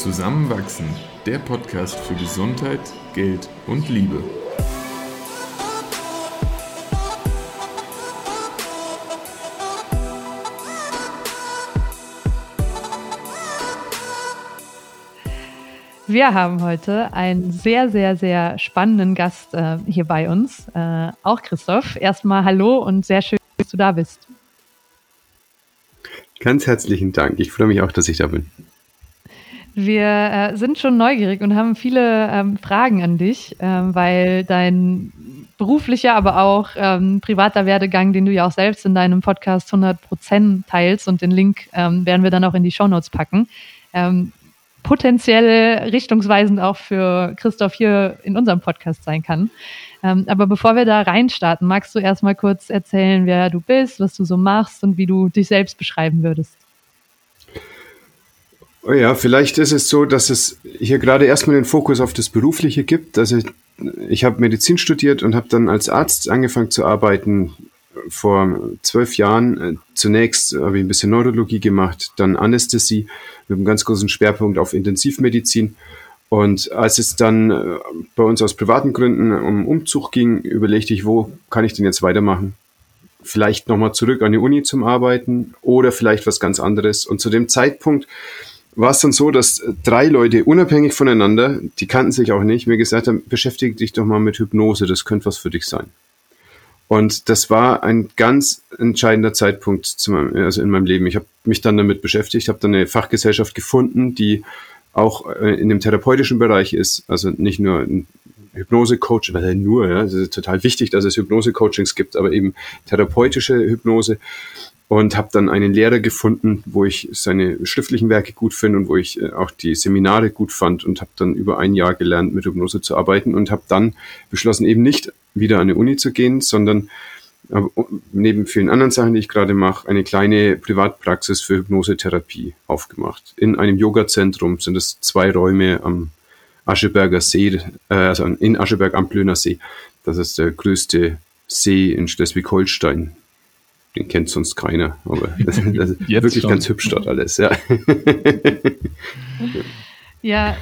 Zusammenwachsen, der Podcast für Gesundheit, Geld und Liebe. Wir haben heute einen sehr, sehr, sehr spannenden Gast äh, hier bei uns, äh, auch Christoph. Erstmal hallo und sehr schön, dass du da bist. Ganz herzlichen Dank. Ich freue mich auch, dass ich da bin. Wir äh, sind schon neugierig und haben viele ähm, Fragen an dich, ähm, weil dein beruflicher, aber auch ähm, privater Werdegang, den du ja auch selbst in deinem Podcast 100% teilst und den Link ähm, werden wir dann auch in die Shownotes packen, ähm, potenziell richtungsweisend auch für Christoph hier in unserem Podcast sein kann. Ähm, aber bevor wir da reinstarten, magst du erstmal kurz erzählen, wer du bist, was du so machst und wie du dich selbst beschreiben würdest? Oh ja, vielleicht ist es so, dass es hier gerade erstmal den Fokus auf das Berufliche gibt. Also ich, ich habe Medizin studiert und habe dann als Arzt angefangen zu arbeiten vor zwölf Jahren. Zunächst habe ich ein bisschen Neurologie gemacht, dann Anästhesie mit einem ganz großen Schwerpunkt auf Intensivmedizin. Und als es dann äh, bei uns aus privaten Gründen um Umzug ging, überlegte ich, wo kann ich denn jetzt weitermachen? Vielleicht nochmal zurück an die Uni zum Arbeiten oder vielleicht was ganz anderes. Und zu dem Zeitpunkt war es dann so, dass drei Leute unabhängig voneinander, die kannten sich auch nicht, mir gesagt haben, beschäftige dich doch mal mit Hypnose, das könnte was für dich sein. Und das war ein ganz entscheidender Zeitpunkt zu meinem, also in meinem Leben. Ich habe mich dann damit beschäftigt, habe dann eine Fachgesellschaft gefunden, die auch äh, in dem therapeutischen Bereich ist, also nicht nur ein Hypnose-Coach, weil nur, ja, es ist total wichtig, dass es Hypnose-Coachings gibt, aber eben therapeutische Hypnose und habe dann einen Lehrer gefunden, wo ich seine schriftlichen Werke gut finde und wo ich äh, auch die Seminare gut fand und habe dann über ein Jahr gelernt, mit Hypnose zu arbeiten und habe dann beschlossen, eben nicht wieder an die Uni zu gehen, sondern äh, neben vielen anderen Sachen, die ich gerade mache, eine kleine Privatpraxis für Hypnosetherapie aufgemacht. In einem Yoga-Zentrum sind es zwei Räume am Ascheberger See, äh, also in Ascheberg am Plöner See. Das ist der größte See in Schleswig-Holstein den kennt sonst keiner, aber das, das ist wirklich schon. ganz hübsch dort alles, ja. ja,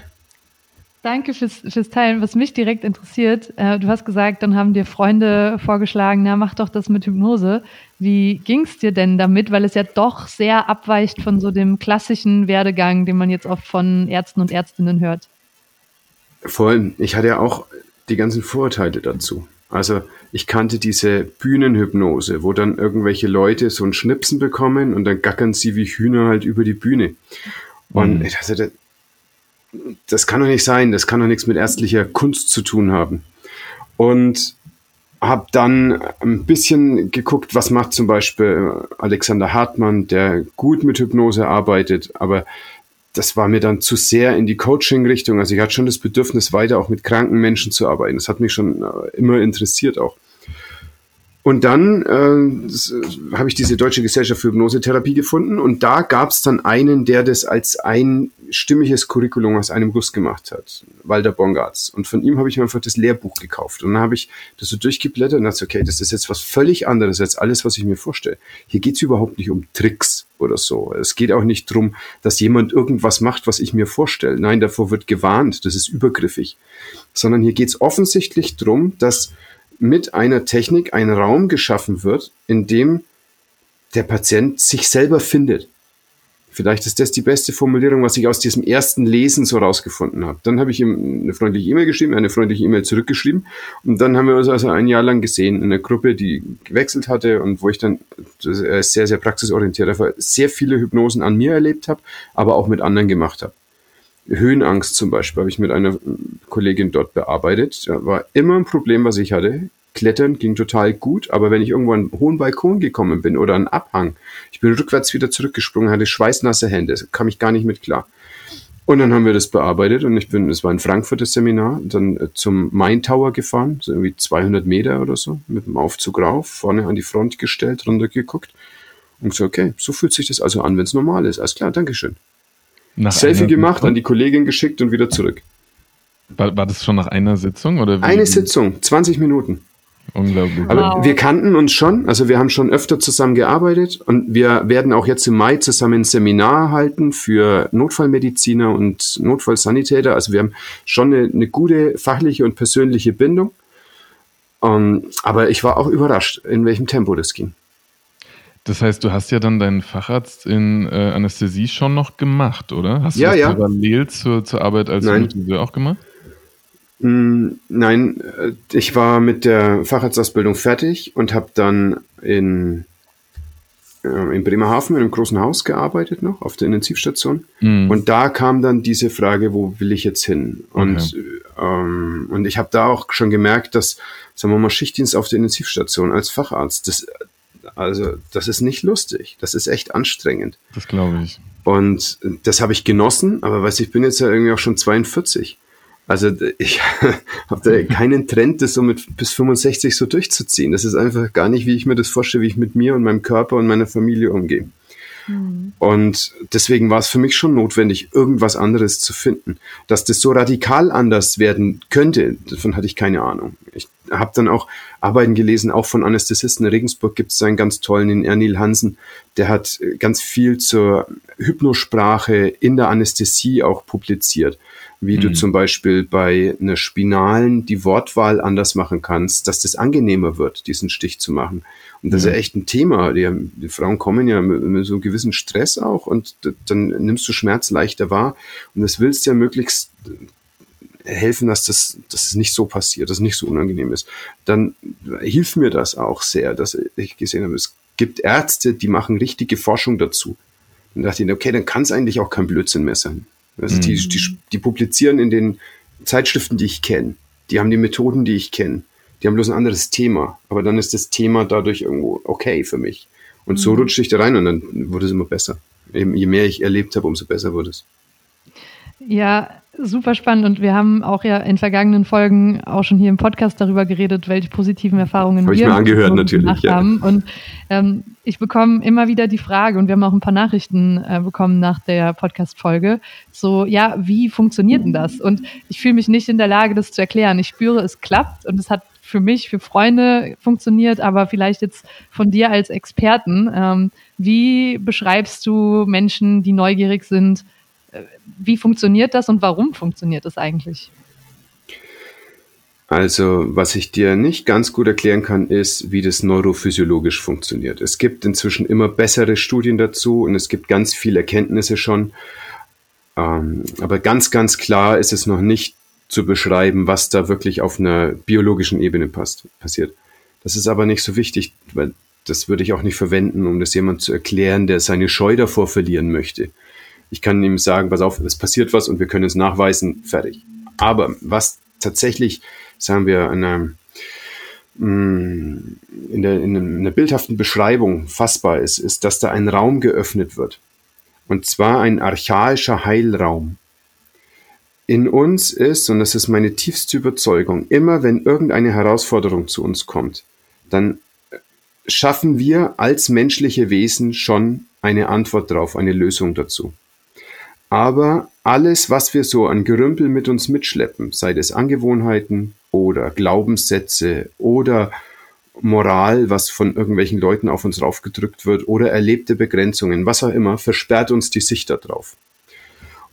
danke fürs, fürs Teilen. Was mich direkt interessiert, äh, du hast gesagt, dann haben dir Freunde vorgeschlagen, na, mach doch das mit Hypnose. Wie ging es dir denn damit? Weil es ja doch sehr abweicht von so dem klassischen Werdegang, den man jetzt oft von Ärzten und Ärztinnen hört. Vor allem, ich hatte ja auch die ganzen Vorurteile dazu. Also ich kannte diese Bühnenhypnose, wo dann irgendwelche Leute so ein Schnipsen bekommen und dann gackern sie wie Hühner halt über die Bühne. Und mhm. ich dachte, das kann doch nicht sein, das kann doch nichts mit ärztlicher Kunst zu tun haben. Und habe dann ein bisschen geguckt, was macht zum Beispiel Alexander Hartmann, der gut mit Hypnose arbeitet, aber das war mir dann zu sehr in die Coaching-Richtung. Also ich hatte schon das Bedürfnis, weiter auch mit kranken Menschen zu arbeiten. Das hat mich schon äh, immer interessiert auch. Und dann äh, habe ich diese Deutsche Gesellschaft für Hypnosetherapie gefunden und da gab es dann einen, der das als ein stimmiges Curriculum aus einem Guss gemacht hat, Walter Bongartz. Und von ihm habe ich mir einfach das Lehrbuch gekauft und dann habe ich das so durchgeblättert und dachte, okay, das ist jetzt was völlig anderes als alles, was ich mir vorstelle. Hier geht es überhaupt nicht um Tricks oder so. Es geht auch nicht darum, dass jemand irgendwas macht, was ich mir vorstelle. Nein, davor wird gewarnt, das ist übergriffig. Sondern hier geht es offensichtlich darum, dass mit einer Technik ein Raum geschaffen wird, in dem der Patient sich selber findet. Vielleicht ist das die beste Formulierung, was ich aus diesem ersten Lesen so rausgefunden habe. Dann habe ich ihm eine freundliche E-Mail geschrieben, eine freundliche E-Mail zurückgeschrieben und dann haben wir uns also ein Jahr lang gesehen in einer Gruppe, die gewechselt hatte und wo ich dann sehr, sehr praxisorientiert einfach sehr viele Hypnosen an mir erlebt habe, aber auch mit anderen gemacht habe. Höhenangst zum Beispiel habe ich mit einer Kollegin dort bearbeitet. Da war immer ein Problem, was ich hatte. Klettern ging total gut, aber wenn ich irgendwo an einen hohen Balkon gekommen bin oder einen Abhang, ich bin rückwärts wieder zurückgesprungen, hatte schweißnasse Hände, kam ich gar nicht mit klar. Und dann haben wir das bearbeitet und ich bin, es war in Frankfurt das Seminar, dann äh, zum Main Tower gefahren, so irgendwie 200 Meter oder so, mit dem Aufzug rauf, vorne an die Front gestellt, runtergeguckt und gesagt, okay, so fühlt sich das also an, wenn es normal ist. Alles klar, Dankeschön. Nach Selfie gemacht, an die Kollegin geschickt und wieder zurück. War, war das schon nach einer Sitzung? Oder wie? Eine Sitzung, 20 Minuten. Unglaublich. Aber wow. wir kannten uns schon, also wir haben schon öfter zusammen gearbeitet und wir werden auch jetzt im Mai zusammen ein Seminar halten für Notfallmediziner und Notfallsanitäter. Also wir haben schon eine, eine gute fachliche und persönliche Bindung. Um, ähm, aber ich war auch überrascht, in welchem Tempo das ging. Das heißt, du hast ja dann deinen Facharzt in äh, Anästhesie schon noch gemacht, oder? Hast du ja, das ja. parallel zur, zur Arbeit als Hypnotiseur auch gemacht? Mm, nein, äh, ich war mit der Facharztausbildung fertig und habe dann in, äh, in Bremerhaven in einem großen Haus gearbeitet noch auf der Intensivstation. Mhm. Und da kam dann diese Frage, wo will ich jetzt hin? Und, okay. ähm, und ich habe da auch schon gemerkt, dass, sagen wir mal, Schichtdienst auf der Intensivstation als Facharzt, das, also das ist nicht lustig. Das ist echt anstrengend. Das glaube ich. Und das habe ich genossen, aber weiß ich bin jetzt ja irgendwie auch schon 42. Also ich habe da keinen Trend, das so mit bis 65 so durchzuziehen. Das ist einfach gar nicht, wie ich mir das vorstelle, wie ich mit mir und meinem Körper und meiner Familie umgehe. Mhm. Und deswegen war es für mich schon notwendig, irgendwas anderes zu finden. Dass das so radikal anders werden könnte, davon hatte ich keine Ahnung. Ich habe dann auch Arbeiten gelesen, auch von Anästhesisten. In Regensburg gibt es einen ganz tollen, den Ernil Hansen, der hat ganz viel zur Hypnosprache in der Anästhesie auch publiziert wie mhm. du zum Beispiel bei einer Spinalen die Wortwahl anders machen kannst, dass das angenehmer wird, diesen Stich zu machen. Und das ja. ist ja echt ein Thema. Die, die Frauen kommen ja mit, mit, so einem gewissen Stress auch und dann nimmst du Schmerz leichter wahr und das willst ja möglichst helfen, dass das, dass es nicht so passiert, dass es nicht so unangenehm ist. Dann hilft mir das auch sehr, dass ich gesehen habe, es gibt Ärzte, die machen richtige Forschung dazu. Dann dachte ich, okay, dann kann es eigentlich auch kein Blödsinn mehr sein. Also mhm. die, die, die publizieren in den Zeitschriften, die ich kenne. Die haben die Methoden, die ich kenne. Die haben bloß ein anderes Thema. Aber dann ist das Thema dadurch irgendwo okay für mich. Und mhm. so rutschte ich da rein und dann wurde es immer besser. Je mehr ich erlebt habe, umso besser wurde es. Ja, super spannend. Und wir haben auch ja in vergangenen Folgen auch schon hier im Podcast darüber geredet, welche positiven Erfahrungen Hab wir ich mir angehört, natürlich, gemacht ja. haben. Und ähm, ich bekomme immer wieder die Frage, und wir haben auch ein paar Nachrichten äh, bekommen nach der Podcast-Folge, so, ja, wie funktioniert denn das? Und ich fühle mich nicht in der Lage, das zu erklären. Ich spüre, es klappt und es hat für mich, für Freunde funktioniert, aber vielleicht jetzt von dir als Experten. Ähm, wie beschreibst du Menschen, die neugierig sind, wie funktioniert das und warum funktioniert das eigentlich? Also, was ich dir nicht ganz gut erklären kann, ist, wie das neurophysiologisch funktioniert. Es gibt inzwischen immer bessere Studien dazu und es gibt ganz viele Erkenntnisse schon. Ähm, aber ganz, ganz klar ist es noch nicht zu beschreiben, was da wirklich auf einer biologischen Ebene passt, passiert. Das ist aber nicht so wichtig, weil das würde ich auch nicht verwenden, um das jemand zu erklären, der seine Scheu davor verlieren möchte. Ich kann ihm sagen, pass auf, es passiert was und wir können es nachweisen, fertig. Aber was tatsächlich, sagen wir, eine, mm, in der, in einer bildhaften Beschreibung fassbar ist, ist, dass da ein Raum geöffnet wird. Und zwar ein archaischer Heilraum. In uns ist, und das ist meine tiefste Überzeugung, immer wenn irgendeine Herausforderung zu uns kommt, dann schaffen wir als menschliche Wesen schon eine Antwort drauf, eine Lösung dazu. Aber alles, was wir so an Gerümpel mit uns mitschleppen, sei es Angewohnheiten oder Glaubenssätze oder Moral, was von irgendwelchen Leuten auf uns raufgedrückt wird oder erlebte Begrenzungen, was auch immer, versperrt uns die Sicht darauf.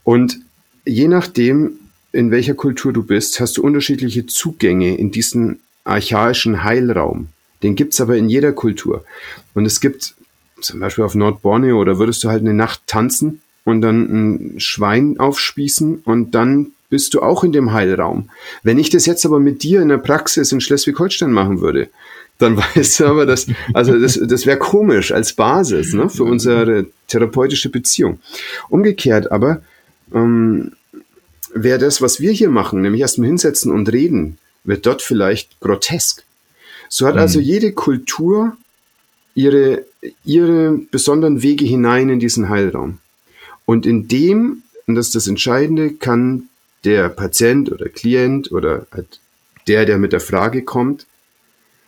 Und je nachdem, in welcher Kultur du bist, hast du unterschiedliche Zugänge in diesen archaischen Heilraum. Den gibt's aber in jeder Kultur. Und es gibt zum Beispiel auf Nordborneo, oder würdest du halt eine Nacht tanzen und dann ein Schwein aufspießen und dann bist du auch in dem Heilraum. Wenn ich das jetzt aber mit dir in der Praxis in Schleswig-Holstein machen würde, dann weißt du aber, dass, also das, das wäre komisch als Basis ne, für unsere therapeutische Beziehung. Umgekehrt aber ähm, wäre das, was wir hier machen, nämlich erstmal hinsetzen und reden, wird dort vielleicht grotesk. So hat also mhm. jede Kultur ihre, ihre besonderen Wege hinein in diesen Heilraum. Und in dem, und das ist das Entscheidende, kann der Patient oder Klient oder halt der, der mit der Frage kommt,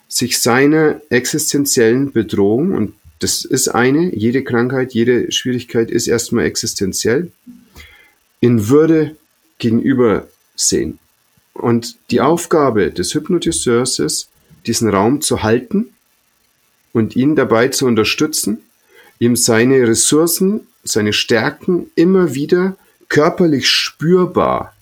sich seiner existenziellen Bedrohung, und das ist eine, jede Krankheit, jede Schwierigkeit ist erstmal existenziell, in Würde gegenüber sehen. Und die Aufgabe des Hypnotiseurs ist, diesen Raum zu halten und ihn dabei zu unterstützen, ihm seine Ressourcen, seine Stärken immer wieder körperlich spürbar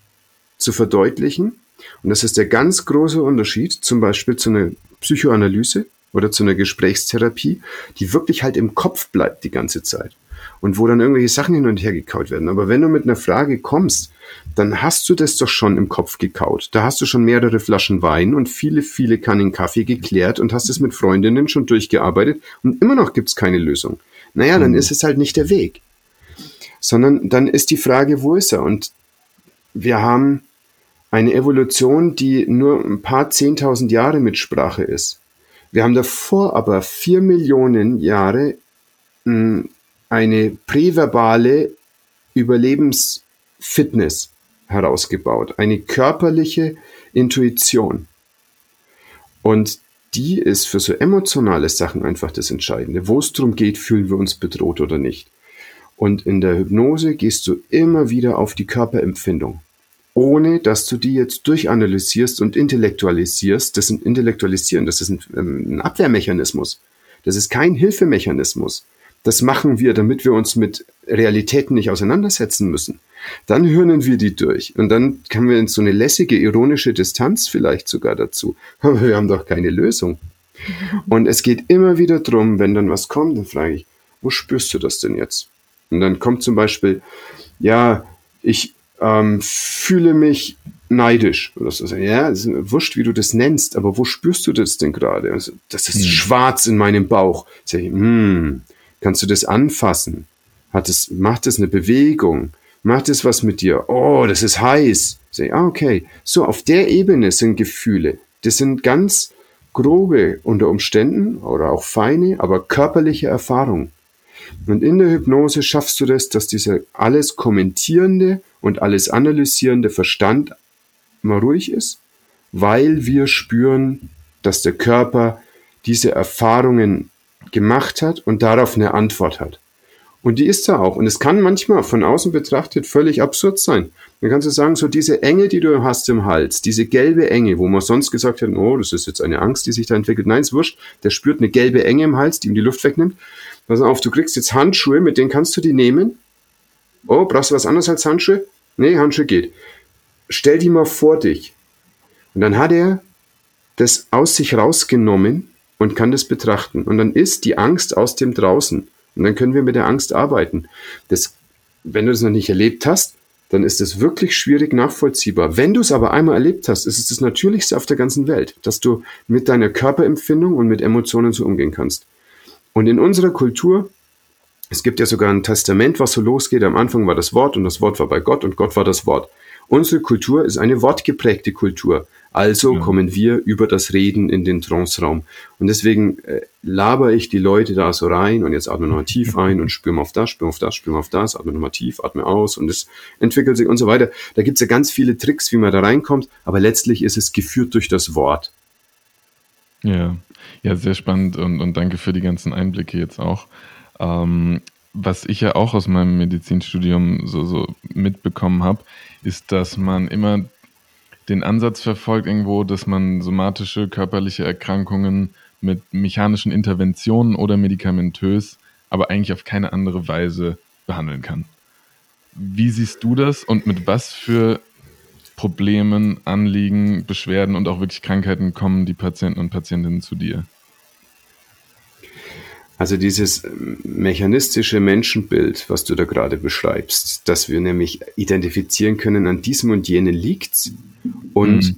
zu verdeutlichen. Und das ist der ganz große Unterschied zum Beispiel zu einer Psychoanalyse oder zu einer Gesprächstherapie, die wirklich halt im Kopf bleibt die ganze Zeit und wo dann irgendwelche Sachen hin und her gekaut werden. Aber wenn du mit einer Frage kommst, dann hast du das doch schon im Kopf gekaut. Da hast du schon mehrere Flaschen Wein und viele, viele Kannen Kaffee geklärt und hast es mit Freundinnen schon durchgearbeitet und immer noch gibt's keine Lösung. Naja, dann mhm. ist es halt nicht der Weg. Sondern dann ist die Frage, wo ist er? Und wir haben eine Evolution, die nur ein paar zehntausend Jahre mit Sprache ist. Wir haben davor aber vier Millionen Jahre hm, eine präverbale Überlebensfitness herausgebaut, eine körperliche Intuition. Und die ist für so emotionale Sachen einfach das Entscheidende. Wo es darum geht, fühlen wir uns bedroht oder nicht. Und in der Hypnose gehst du immer wieder auf die Körperempfindung, ohne dass du die jetzt durchanalysierst und intellektualisierst. Das ein Intellektualisieren, das ist ein, ähm, ein Abwehrmechanismus. Das ist kein Hilfemechanismus. Das machen wir, damit wir uns mit Realitäten nicht auseinandersetzen müssen. Dann hören wir die durch und dann haben wir so eine lässige, ironische Distanz vielleicht sogar dazu. Aber wir haben doch keine Lösung. Und es geht immer wieder drum, wenn dann was kommt, dann frage ich, wo spürst du das denn jetzt? Und dann kommt zum Beispiel, ja, ich ähm, fühle mich neidisch oder so. Ja, ist wurscht, wie du das nennst, aber wo spürst du das denn gerade? Also, das ist hm. schwarz in meinem Bauch. Sag ich, hm, Kannst du das anfassen? Hat es, macht es eine Bewegung? Macht es was mit dir? Oh, das ist heiß. Say, ah, okay. So, auf der Ebene sind Gefühle. Das sind ganz grobe unter Umständen oder auch feine, aber körperliche Erfahrungen. Und in der Hypnose schaffst du das, dass dieser alles kommentierende und alles analysierende Verstand mal ruhig ist, weil wir spüren, dass der Körper diese Erfahrungen gemacht hat und darauf eine Antwort hat. Und die ist da auch. Und es kann manchmal von außen betrachtet völlig absurd sein. Dann kannst du sagen, so diese Enge, die du hast im Hals, diese gelbe Enge, wo man sonst gesagt hat, oh, das ist jetzt eine Angst, die sich da entwickelt. Nein, ist wurscht. Der spürt eine gelbe Enge im Hals, die ihm die Luft wegnimmt. Pass auf, du kriegst jetzt Handschuhe, mit denen kannst du die nehmen. Oh, brauchst du was anderes als Handschuhe? Nee, Handschuhe geht. Stell die mal vor dich. Und dann hat er das aus sich rausgenommen und kann das betrachten. Und dann ist die Angst aus dem draußen. Und dann können wir mit der Angst arbeiten. Das, wenn du das noch nicht erlebt hast, dann ist es wirklich schwierig nachvollziehbar. Wenn du es aber einmal erlebt hast, ist es das Natürlichste auf der ganzen Welt, dass du mit deiner Körperempfindung und mit Emotionen so umgehen kannst. Und in unserer Kultur, es gibt ja sogar ein Testament, was so losgeht. Am Anfang war das Wort und das Wort war bei Gott und Gott war das Wort. Unsere Kultur ist eine wortgeprägte Kultur. Also ja. kommen wir über das Reden in den Trance-Raum. Und deswegen äh, laber ich die Leute da so rein und jetzt atme nochmal tief ein und spüre mal auf das, spüre auf das, spüre mal auf das, atme nochmal tief, atme aus und es entwickelt sich und so weiter. Da gibt's ja ganz viele Tricks, wie man da reinkommt, aber letztlich ist es geführt durch das Wort. Ja, ja, sehr spannend und, und danke für die ganzen Einblicke jetzt auch. Ähm, was ich ja auch aus meinem Medizinstudium so, so mitbekommen habe, ist, dass man immer den Ansatz verfolgt irgendwo, dass man somatische körperliche Erkrankungen mit mechanischen Interventionen oder medikamentös, aber eigentlich auf keine andere Weise behandeln kann. Wie siehst du das und mit was für Problemen, Anliegen, Beschwerden und auch wirklich Krankheiten kommen die Patienten und Patientinnen zu dir? Also dieses mechanistische Menschenbild, was du da gerade beschreibst, dass wir nämlich identifizieren können, an diesem und jenen liegt's und mhm.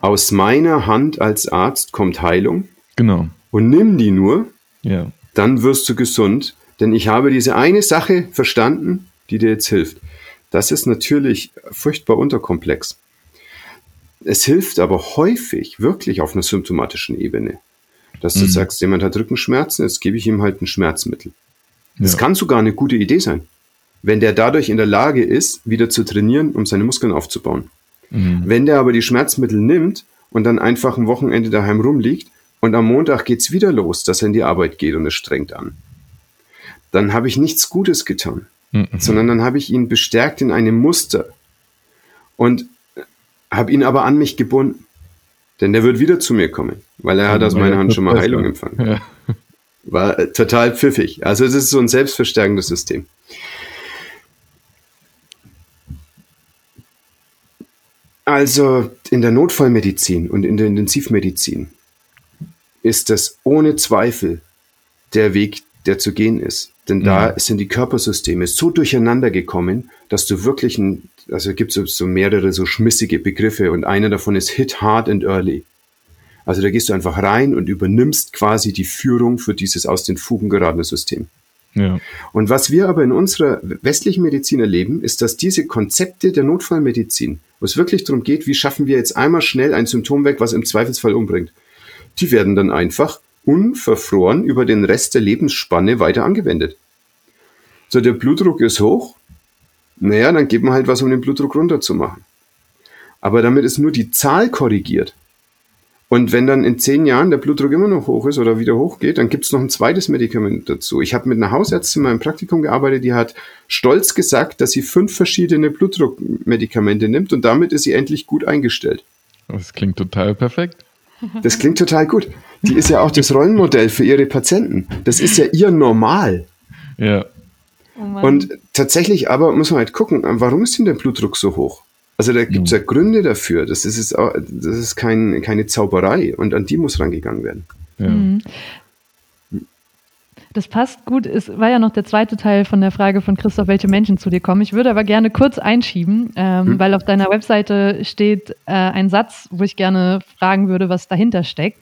aus meiner Hand als Arzt kommt Heilung. Genau. Und nimm die nur, ja. dann wirst du gesund, denn ich habe diese eine Sache verstanden, die dir jetzt hilft. Das ist natürlich furchtbar unterkomplex. Es hilft aber häufig wirklich auf einer symptomatischen Ebene. Dass du mhm. sagst, jemand hat Rückenschmerzen, jetzt gebe ich ihm halt ein Schmerzmittel. Das ja. kann sogar eine gute Idee sein, wenn der dadurch in der Lage ist, wieder zu trainieren, um seine Muskeln aufzubauen. Mhm. Wenn der aber die Schmerzmittel nimmt und dann einfach ein Wochenende daheim rumliegt und am Montag geht's wieder los, dass er in die Arbeit geht und es strengt an, dann habe ich nichts Gutes getan, mhm. sondern dann habe ich ihn bestärkt in einem Muster und habe ihn aber an mich gebunden. Denn der wird wieder zu mir kommen, weil er hat aus meiner Hand schon mal Heilung empfangen. Ja. War äh, total pfiffig. Also es ist so ein selbstverstärkendes System. Also in der Notfallmedizin und in der Intensivmedizin ist das ohne Zweifel der Weg, der zu gehen ist. Denn da mhm. sind die Körpersysteme so durcheinander gekommen, dass du wirklich ein, also gibt es so mehrere so schmissige Begriffe und einer davon ist Hit Hard and Early. Also da gehst du einfach rein und übernimmst quasi die Führung für dieses aus den Fugen geratene System. Ja. Und was wir aber in unserer westlichen Medizin erleben, ist, dass diese Konzepte der Notfallmedizin, wo es wirklich darum geht, wie schaffen wir jetzt einmal schnell ein Symptom weg, was im Zweifelsfall umbringt, die werden dann einfach unverfroren über den Rest der Lebensspanne weiter angewendet. So, der Blutdruck ist hoch. Naja, dann gibt man halt was, um den Blutdruck runterzumachen. Aber damit ist nur die Zahl korrigiert. Und wenn dann in zehn Jahren der Blutdruck immer noch hoch ist oder wieder hochgeht, dann gibt es noch ein zweites Medikament dazu. Ich habe mit einer Hausärztin in meinem Praktikum gearbeitet, die hat stolz gesagt, dass sie fünf verschiedene Blutdruckmedikamente nimmt und damit ist sie endlich gut eingestellt. Das klingt total perfekt. Das klingt total gut. Die ist ja auch das Rollenmodell für ihre Patienten. Das ist ja ihr Normal. Ja. Oh und tatsächlich aber muss man halt gucken, warum ist denn der Blutdruck so hoch? Also da gibt es ja Gründe dafür. Das ist, das ist kein, keine Zauberei und an die muss rangegangen werden. Ja. Mhm. Das passt gut. Es war ja noch der zweite Teil von der Frage von Christoph, welche Menschen zu dir kommen. Ich würde aber gerne kurz einschieben, ähm, hm. weil auf deiner Webseite steht äh, ein Satz, wo ich gerne fragen würde, was dahinter steckt.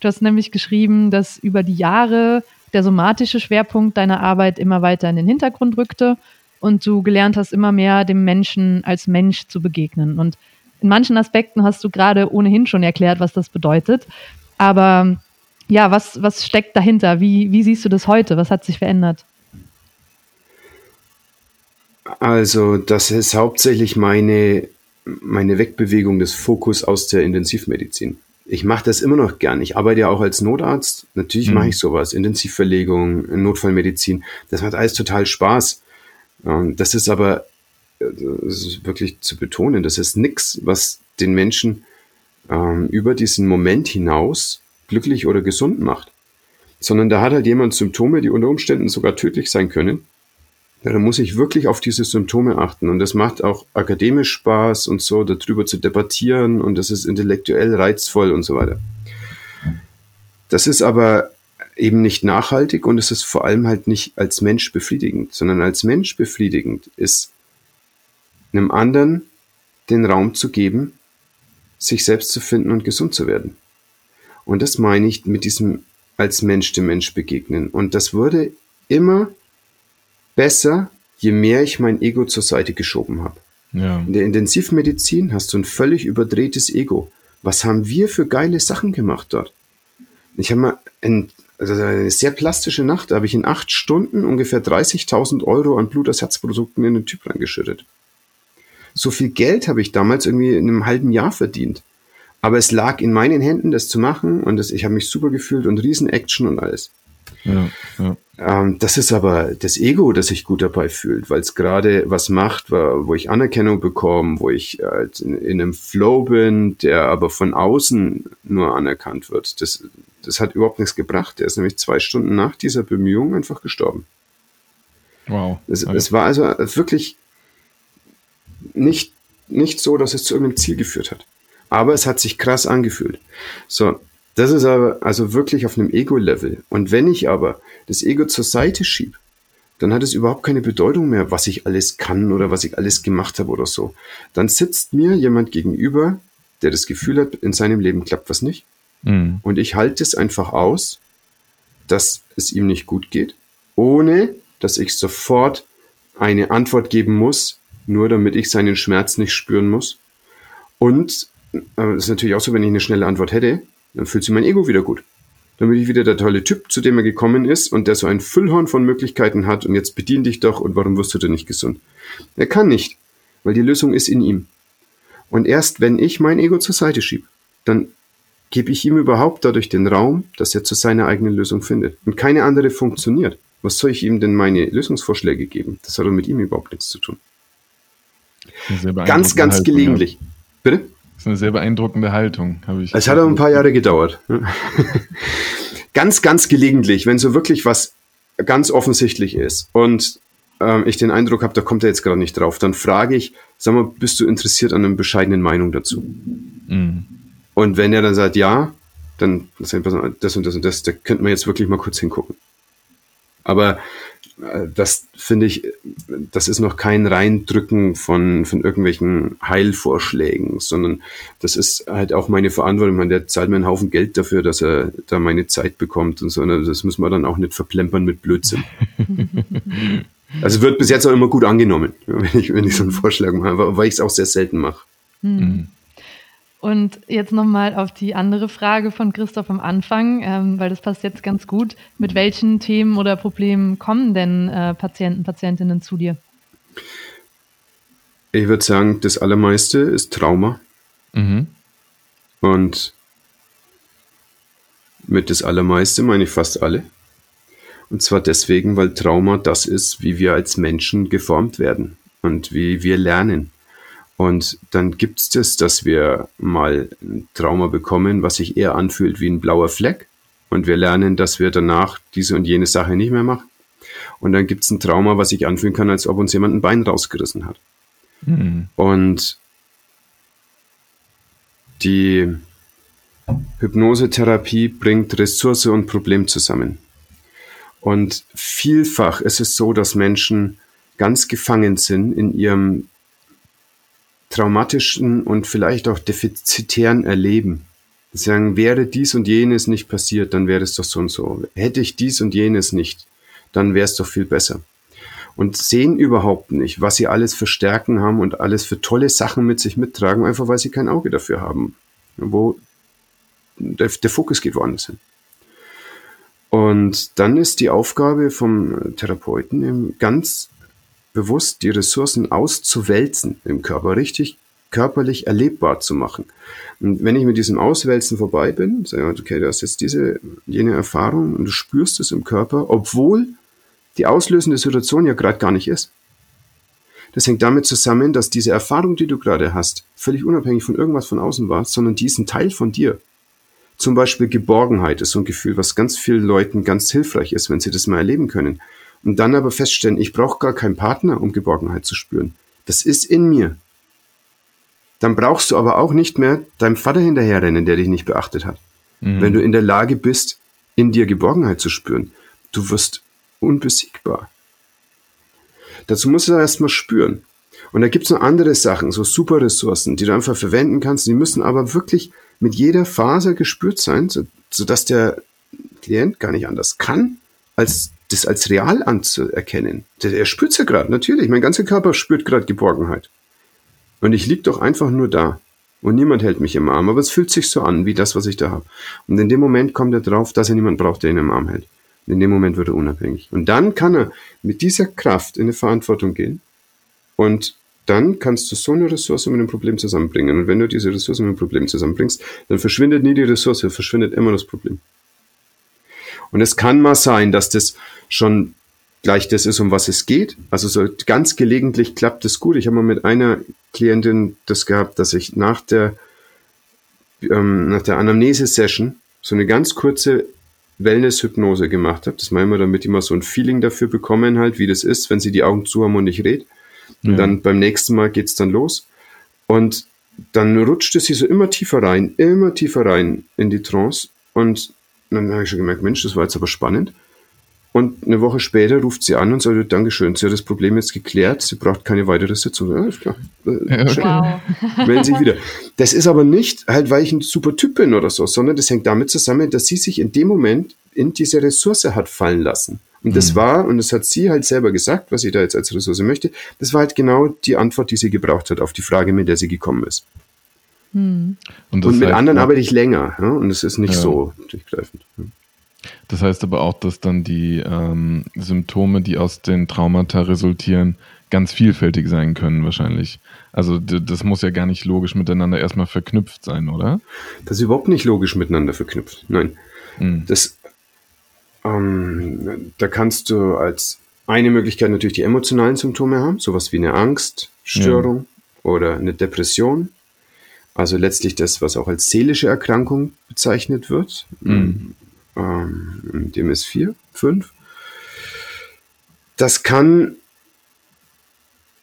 Du hast nämlich geschrieben, dass über die Jahre der somatische Schwerpunkt deiner Arbeit immer weiter in den Hintergrund rückte und du gelernt hast, immer mehr dem Menschen als Mensch zu begegnen. Und in manchen Aspekten hast du gerade ohnehin schon erklärt, was das bedeutet. Aber ja, was, was steckt dahinter? Wie, wie siehst du das heute? Was hat sich verändert? Also, das ist hauptsächlich meine, meine Wegbewegung des Fokus aus der Intensivmedizin. Ich mache das immer noch gern. Ich arbeite ja auch als Notarzt. Natürlich mhm. mache ich sowas. Intensivverlegung, Notfallmedizin. Das macht alles total Spaß. Ähm, das ist aber, äh, das ist wirklich zu betonen, das ist nichts, was den Menschen ähm, über diesen Moment hinaus glücklich oder gesund macht. Sondern da hat halt jemand Symptome, die unter Umständen sogar tödlich sein können. Ja, da muss ich wirklich auf diese Symptome achten. Und das macht auch akademisch Spaß und so, darüber zu debattieren und das ist intellektuell reizvoll und so weiter. Das ist aber eben nicht nachhaltig und es ist vor allem halt nicht als Mensch befriedigend, sondern als Mensch befriedigend ist einem anderen den Raum zu geben, sich selbst zu finden und gesund zu werden. Und das meine ich mit diesem als Mensch dem Mensch begegnen. Und das wurde immer besser, je mehr ich mein Ego zur Seite geschoben habe. Ja. In der Intensivmedizin hast du ein völlig überdrehtes Ego. Was haben wir für geile Sachen gemacht dort? Ich habe mal ein also eine sehr plastische Nacht, da habe ich in acht Stunden ungefähr 30.000 Euro an Blutersatzprodukten in den Typ reingeschüttet. So viel Geld habe ich damals irgendwie in einem halben Jahr verdient. Aber es lag in meinen Händen, das zu machen und das, ich habe mich super gefühlt und Riesen-Action und alles. Ja, ja. Ähm, das ist aber das Ego, das sich gut dabei fühlt, weil es gerade was macht, wo ich Anerkennung bekomme, wo ich äh, in, in, einem Flow bin, der aber von außen nur anerkannt wird. Das, das hat überhaupt nichts gebracht. Er ist nämlich zwei Stunden nach dieser Bemühung einfach gestorben. Wow. Es, also. es war also wirklich nicht, nicht so, dass es zu irgendeinem Ziel geführt hat. Aber es hat sich krass angefühlt. So, das ist aber also wirklich auf einem Ego-Level. Und wenn ich aber das Ego zur Seite schiebe, dann hat es überhaupt keine Bedeutung mehr, was ich alles kann oder was ich alles gemacht habe oder so. Dann sitzt mir jemand gegenüber, der das Gefühl hat, in seinem Leben klappt was nicht. Mhm. Und ich halte es einfach aus, dass es ihm nicht gut geht, ohne dass ich sofort eine Antwort geben muss, nur damit ich seinen Schmerz nicht spüren muss. Und äh, ist natürlich auch so, wenn ich eine schnelle Antwort hätte, dann fühlt sich mein Ego wieder gut. Dann bin ich wieder der tolle Typ, zu dem er gekommen ist und der so ein Füllhorn von Möglichkeiten hat und jetzt bedien dich doch und warum wirst du denn nicht gesund? Er kann nicht, weil die Lösung ist in ihm. Und erst wenn ich mein Ego zur Seite schiebe, dann gebe ich ihm überhaupt dadurch den Raum, dass er zu seiner eigenen Lösung findet. Und keine andere funktioniert. Was soll ich ihm denn meine Lösungsvorschläge geben? Das hat doch mit ihm überhaupt nichts zu tun. Ganz, ganz gelegentlich. Bitte? Das ist eine sehr beeindruckende Haltung, habe ich. Es hat auch ein paar Jahre gedauert. ganz, ganz gelegentlich, wenn so wirklich was ganz offensichtlich ist und ähm, ich den Eindruck habe, da kommt er jetzt gerade nicht drauf, dann frage ich, sag mal, bist du interessiert an einer bescheidenen Meinung dazu? Mhm. Und wenn er dann sagt, ja, dann das und das und das, da könnten wir jetzt wirklich mal kurz hingucken. Aber das finde ich, das ist noch kein Reindrücken von, von irgendwelchen Heilvorschlägen, sondern das ist halt auch meine Verantwortung. Man, der zahlt mir einen Haufen Geld dafür, dass er da meine Zeit bekommt und so. Und das muss man dann auch nicht verplempern mit Blödsinn. also wird bis jetzt auch immer gut angenommen, wenn ich, wenn ich so einen Vorschlag mache, weil ich es auch sehr selten mache. Mhm. Und jetzt nochmal auf die andere Frage von Christoph am Anfang, ähm, weil das passt jetzt ganz gut. Mit welchen Themen oder Problemen kommen denn äh, Patienten, Patientinnen zu dir? Ich würde sagen, das Allermeiste ist Trauma. Mhm. Und mit das Allermeiste meine ich fast alle. Und zwar deswegen, weil Trauma das ist, wie wir als Menschen geformt werden und wie wir lernen. Und dann gibt es das, dass wir mal ein Trauma bekommen, was sich eher anfühlt wie ein blauer Fleck. Und wir lernen, dass wir danach diese und jene Sache nicht mehr machen. Und dann gibt es ein Trauma, was sich anfühlen kann, als ob uns jemand ein Bein rausgerissen hat. Mhm. Und die Hypnosetherapie bringt Ressource und Problem zusammen. Und vielfach ist es so, dass Menschen ganz gefangen sind in ihrem traumatischen und vielleicht auch defizitären Erleben. Sagen, wäre dies und jenes nicht passiert, dann wäre es doch so und so. Hätte ich dies und jenes nicht, dann wäre es doch viel besser. Und sehen überhaupt nicht, was sie alles für Stärken haben und alles für tolle Sachen mit sich mittragen, einfach weil sie kein Auge dafür haben. Wo der, der Fokus geht woanders hin. Und dann ist die Aufgabe vom Therapeuten ganz bewusst die Ressourcen auszuwälzen im Körper, richtig körperlich erlebbar zu machen. Und wenn ich mit diesem Auswälzen vorbei bin, sage ich, okay, du hast jetzt diese, jene Erfahrung und du spürst es im Körper, obwohl die auslösende Situation ja gerade gar nicht ist. Das hängt damit zusammen, dass diese Erfahrung, die du gerade hast, völlig unabhängig von irgendwas von außen war, sondern die ist ein Teil von dir. Zum Beispiel Geborgenheit ist so ein Gefühl, was ganz vielen Leuten ganz hilfreich ist, wenn sie das mal erleben können und dann aber feststellen, ich brauche gar keinen Partner, um Geborgenheit zu spüren. Das ist in mir. Dann brauchst du aber auch nicht mehr deinem Vater hinterherrennen, der dich nicht beachtet hat. Mhm. Wenn du in der Lage bist, in dir Geborgenheit zu spüren. Du wirst unbesiegbar. Dazu musst du erstmal spüren. Und da gibt es noch andere Sachen, so super Ressourcen, die du einfach verwenden kannst. Die müssen aber wirklich mit jeder Faser gespürt sein, so, sodass der Klient gar nicht anders kann, als das als real anzuerkennen. Er spürt ja gerade, natürlich. Mein ganzer Körper spürt gerade Geborgenheit. Und ich lieg doch einfach nur da. Und niemand hält mich im Arm, aber es fühlt sich so an, wie das, was ich da habe. Und in dem Moment kommt er drauf, dass er niemand braucht, der ihn im Arm hält. Und in dem Moment wird er unabhängig. Und dann kann er mit dieser Kraft in eine Verantwortung gehen. Und dann kannst du so eine Ressource mit einem Problem zusammenbringen. Und wenn du diese Ressource mit einem Problem zusammenbringst, dann verschwindet nie die Ressource, verschwindet immer das Problem. Und es kann mal sein, dass das schon gleich das ist, um was es geht. Also so ganz gelegentlich klappt es gut. Ich habe mal mit einer Klientin das gehabt, dass ich nach der, ähm, nach der Anamnese-Session so eine ganz kurze Wellness-Hypnose gemacht habe. Das meinen wir, damit die mal so ein Feeling dafür bekommen, halt, wie das ist, wenn sie die Augen zu haben und nicht redet. Und ja. dann beim nächsten Mal geht's dann los. Und dann rutschte sie so immer tiefer rein, immer tiefer rein in die Trance. Und dann habe ich schon gemerkt, Mensch, das war jetzt aber spannend. Und eine Woche später ruft sie an und sagt, Dankeschön, sie hat das Problem jetzt geklärt, sie braucht keine weitere Sitzung. Ja, ist klar. Äh, ja, wow. Melden sich wieder. Das ist aber nicht halt, weil ich ein super Typ bin oder so, sondern das hängt damit zusammen, dass sie sich in dem Moment in diese Ressource hat fallen lassen. Und das mhm. war, und das hat sie halt selber gesagt, was sie da jetzt als Ressource möchte, das war halt genau die Antwort, die sie gebraucht hat auf die Frage, mit der sie gekommen ist. Mhm. Und, und, mit anderen arbeite ich länger, ja, und es ist nicht ja. so durchgreifend. Das heißt aber auch, dass dann die ähm, Symptome, die aus den Traumata resultieren, ganz vielfältig sein können wahrscheinlich. Also das muss ja gar nicht logisch miteinander erstmal verknüpft sein, oder? Das ist überhaupt nicht logisch miteinander verknüpft. Nein. Mhm. Das, ähm, da kannst du als eine Möglichkeit natürlich die emotionalen Symptome haben, sowas wie eine Angststörung ja. oder eine Depression. Also letztlich das, was auch als seelische Erkrankung bezeichnet wird. Mhm. Ähm, DMS4, 5. Das kann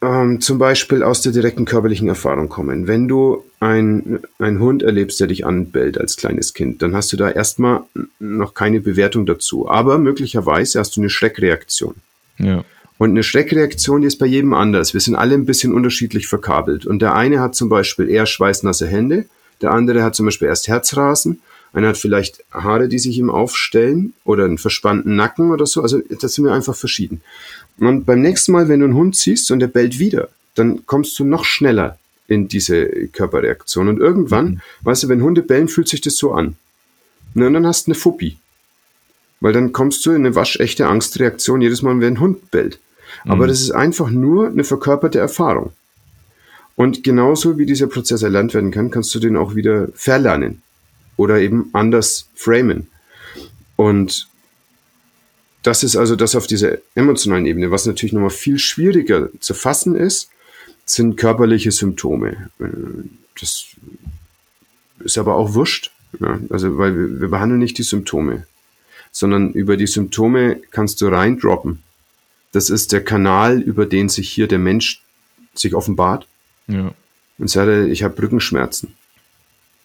ähm, zum Beispiel aus der direkten körperlichen Erfahrung kommen. Wenn du einen Hund erlebst, der dich anbellt als kleines Kind, dann hast du da erstmal noch keine Bewertung dazu. Aber möglicherweise hast du eine Schreckreaktion. Ja. Und eine Schreckreaktion, die ist bei jedem anders. Wir sind alle ein bisschen unterschiedlich verkabelt. Und der eine hat zum Beispiel eher schweißnasse Hände, der andere hat zum Beispiel erst Herzrasen, einer hat vielleicht Haare, die sich ihm aufstellen oder einen verspannten Nacken oder so. Also das sind wir einfach verschieden. Und beim nächsten Mal, wenn du einen Hund siehst und der bellt wieder, dann kommst du noch schneller in diese Körperreaktion. Und irgendwann, mhm. weißt du, wenn Hunde bellen, fühlt sich das so an. Und dann hast du eine Phobie. Weil dann kommst du in eine waschechte Angstreaktion jedes Mal, wenn ein Hund bellt. Aber mhm. das ist einfach nur eine verkörperte Erfahrung. Und genauso wie dieser Prozess erlernt werden kann, kannst du den auch wieder verlernen oder eben anders framen. Und das ist also das auf dieser emotionalen Ebene. Was natürlich nochmal viel schwieriger zu fassen ist, sind körperliche Symptome. Äh, das ist aber auch wurscht. Ja, also, weil wir, wir behandeln nicht die Symptome, sondern über die Symptome kannst du reindroppen. Das ist der Kanal, über den sich hier der Mensch sich offenbart. Ja. Und sagt, ich habe Rückenschmerzen.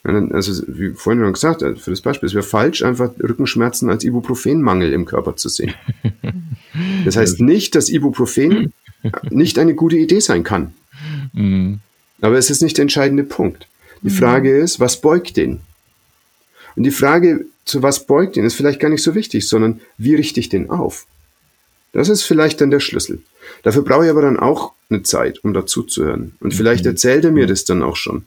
Also, wie vorhin schon gesagt, äh, für das Beispiel, es wäre falsch, einfach Rückenschmerzen als Ibuprofenmangel im Körper zu sehen. Das heißt nicht, dass Ibuprofen nicht eine gute Idee sein kann. Mhm. Aber es ist nicht der entscheidende Punkt. Die mhm. Frage ist, was beugt den? Und die Frage, zu was beugt den, ist vielleicht gar nicht so wichtig, sondern wie richte ich den auf? Das ist vielleicht dann der Schlüssel. Dafür brauche ich aber dann auch eine Zeit, um dazu zu hören. Und vielleicht mhm. erzählt er mir das dann auch schon.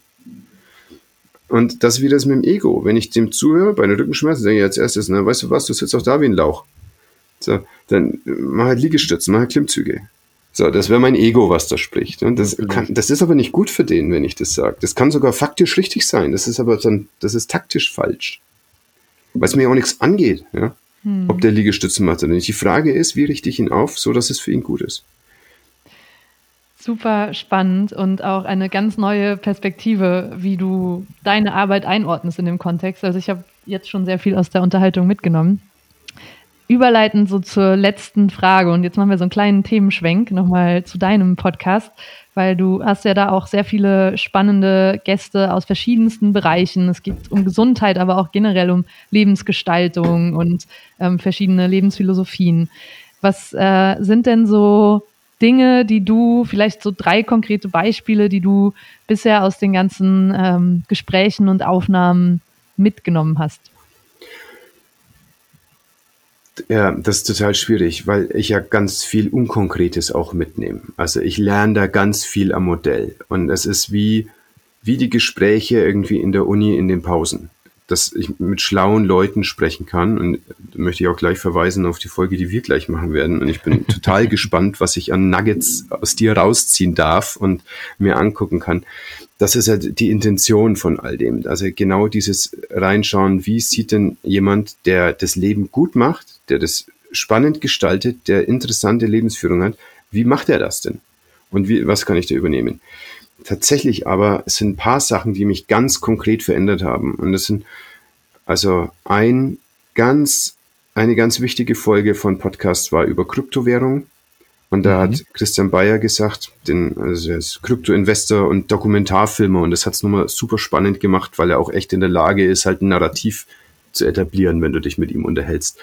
Und das ist wie das mit dem Ego. Wenn ich dem zuhöre, bei einer Rückenschmerzen, denke ich als erstes, na, weißt du was, du sitzt auch da wie ein Lauch. So, dann mach halt Liegestützen, mach halt Klimmzüge. So, das wäre mein Ego, was da spricht. Und das, kann, das ist aber nicht gut für den, wenn ich das sage. Das kann sogar faktisch richtig sein. Das ist aber dann, das ist taktisch falsch. Weil es mir auch nichts angeht, ja. Hm. Ob der Liegestützen macht oder nicht. Die Frage ist, wie richte ich ihn auf, so dass es für ihn gut ist. Super spannend und auch eine ganz neue Perspektive, wie du deine Arbeit einordnest in dem Kontext. Also ich habe jetzt schon sehr viel aus der Unterhaltung mitgenommen. Überleitend so zur letzten Frage und jetzt machen wir so einen kleinen Themenschwenk nochmal zu deinem Podcast, weil du hast ja da auch sehr viele spannende Gäste aus verschiedensten Bereichen. Es geht um Gesundheit, aber auch generell um Lebensgestaltung und ähm, verschiedene Lebensphilosophien. Was äh, sind denn so Dinge, die du, vielleicht so drei konkrete Beispiele, die du bisher aus den ganzen ähm, Gesprächen und Aufnahmen mitgenommen hast? Ja, das ist total schwierig, weil ich ja ganz viel Unkonkretes auch mitnehme. Also ich lerne da ganz viel am Modell. Und es ist wie, wie die Gespräche irgendwie in der Uni in den Pausen dass ich mit schlauen Leuten sprechen kann. Und da möchte ich auch gleich verweisen auf die Folge, die wir gleich machen werden. Und ich bin total gespannt, was ich an Nuggets aus dir rausziehen darf und mir angucken kann. Das ist ja die Intention von all dem. Also genau dieses Reinschauen, wie sieht denn jemand, der das Leben gut macht, der das spannend gestaltet, der interessante Lebensführung hat, wie macht er das denn? Und wie, was kann ich da übernehmen? Tatsächlich aber es sind ein paar Sachen, die mich ganz konkret verändert haben. Und das sind also ein ganz, eine ganz wichtige Folge von Podcast war über Kryptowährung. Und da mhm. hat Christian Bayer gesagt, den, also er ist Krypto-Investor und Dokumentarfilmer und das hat es nochmal super spannend gemacht, weil er auch echt in der Lage ist, halt ein Narrativ zu etablieren, wenn du dich mit ihm unterhältst.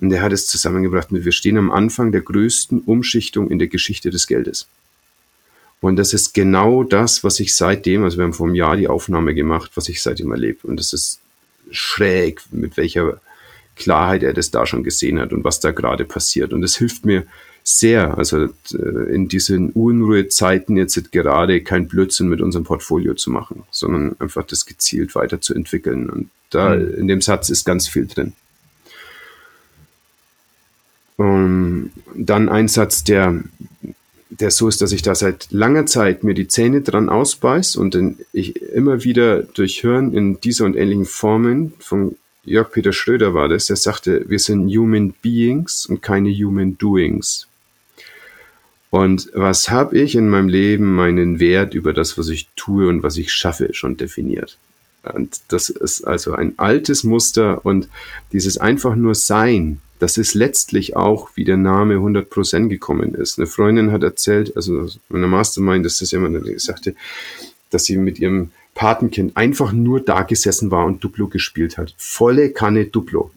Und er hat es zusammengebracht mit, wir stehen am Anfang der größten Umschichtung in der Geschichte des Geldes. Und das ist genau das, was ich seitdem, also wir haben vor einem Jahr die Aufnahme gemacht, was ich seitdem erlebe. Und das ist schräg, mit welcher Klarheit er das da schon gesehen hat und was da gerade passiert. Und das hilft mir sehr, also äh, in diesen Unruhezeiten jetzt gerade kein Blödsinn mit unserem Portfolio zu machen, sondern einfach das gezielt weiterzuentwickeln. Und da mhm. in dem Satz ist ganz viel drin. Und dann ein Satz, der der so ist, dass ich da seit langer Zeit mir die Zähne dran ausbeiß und dann ich immer wieder durch Hören in dieser und ähnlichen Formen von Jörg Peter Schröder war das, der sagte, wir sind Human Beings und keine Human Doings. Und was habe ich in meinem Leben meinen Wert über das, was ich tue und was ich schaffe, schon definiert? Und das ist also ein altes Muster und dieses einfach nur Sein, das ist letztlich auch, wie der Name 100% gekommen ist. Eine Freundin hat erzählt, also meine Mastermind, das ist jemand, sagte, dass sie mit ihrem Patenkind einfach nur da gesessen war und Duplo gespielt hat. Volle Kanne Duplo.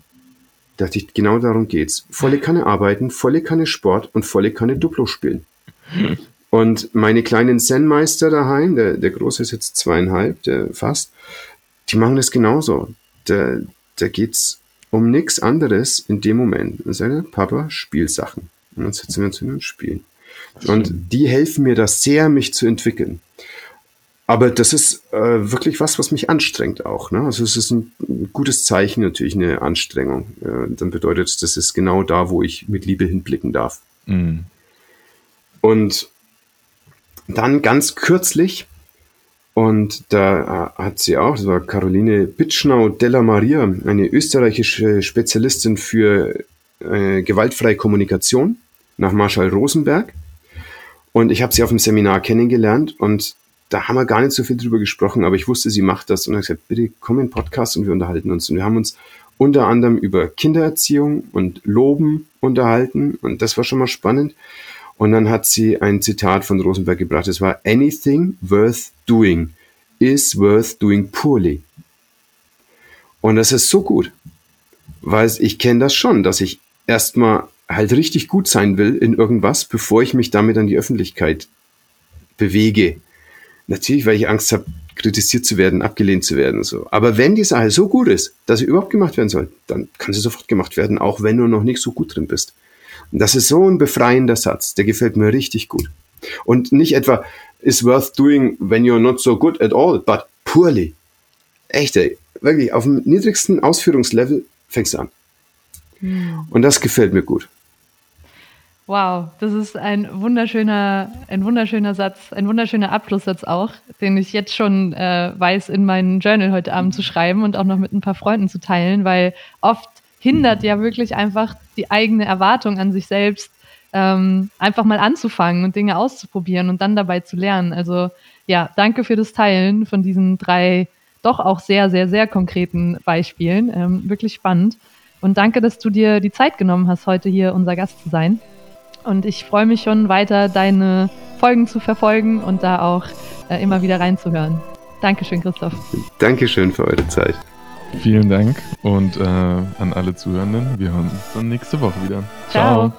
Da dachte ich, genau darum geht's. Volle Kanne arbeiten, volle Kanne Sport und volle Kanne Duplo spielen. Und meine kleinen Zen-Meister daheim, der, der Große ist jetzt zweieinhalb, der fast, die machen das genauso. Da, da geht's um nichts anderes in dem Moment. Und sage, Papa, Spielsachen. Und dann setzen wir uns hin und spielen. Und die helfen mir da sehr, mich zu entwickeln. Aber das ist äh, wirklich was, was mich anstrengt auch. Ne? Also es ist ein gutes Zeichen natürlich, eine Anstrengung. Äh, dann bedeutet es, das ist genau da, wo ich mit Liebe hinblicken darf. Mhm. Und dann ganz kürzlich, und da äh, hat sie auch, das war Caroline Bitschnau della Maria, eine österreichische Spezialistin für äh, gewaltfreie Kommunikation nach Marshall Rosenberg. Und ich habe sie auf dem Seminar kennengelernt und da haben wir gar nicht so viel drüber gesprochen, aber ich wusste, sie macht das und habe gesagt, bitte komm in den Podcast und wir unterhalten uns. Und wir haben uns unter anderem über Kindererziehung und Loben unterhalten und das war schon mal spannend. Und dann hat sie ein Zitat von Rosenberg gebracht. Es war Anything worth doing is worth doing poorly. Und das ist so gut, weil ich kenne das schon, dass ich erstmal halt richtig gut sein will in irgendwas, bevor ich mich damit an die Öffentlichkeit bewege. Natürlich, weil ich Angst habe, kritisiert zu werden, abgelehnt zu werden. So. Aber wenn die Sache so gut ist, dass sie überhaupt gemacht werden soll, dann kann sie sofort gemacht werden, auch wenn du noch nicht so gut drin bist. Das ist so ein befreiender Satz, der gefällt mir richtig gut. Und nicht etwa, is worth doing when you're not so good at all, but poorly. Echt, ey. Wirklich, auf dem niedrigsten Ausführungslevel fängst du an. Hm. Und das gefällt mir gut. Wow, das ist ein wunderschöner, ein wunderschöner Satz, ein wunderschöner Abschlusssatz auch, den ich jetzt schon äh, weiß, in meinen Journal heute Abend zu schreiben und auch noch mit ein paar Freunden zu teilen, weil oft hindert ja wirklich einfach die eigene Erwartung an sich selbst, ähm, einfach mal anzufangen und Dinge auszuprobieren und dann dabei zu lernen. Also ja, danke für das Teilen von diesen drei doch auch sehr, sehr, sehr konkreten Beispielen. Ähm, wirklich spannend. Und danke, dass du dir die Zeit genommen hast, heute hier unser Gast zu sein. Und ich freue mich schon weiter, deine Folgen zu verfolgen und da auch äh, immer wieder reinzuhören. Dankeschön, Christoph. Dankeschön für eure Zeit. Vielen Dank und äh, an alle Zuhörenden. Wir hören uns dann nächste Woche wieder. Ciao. Ciao.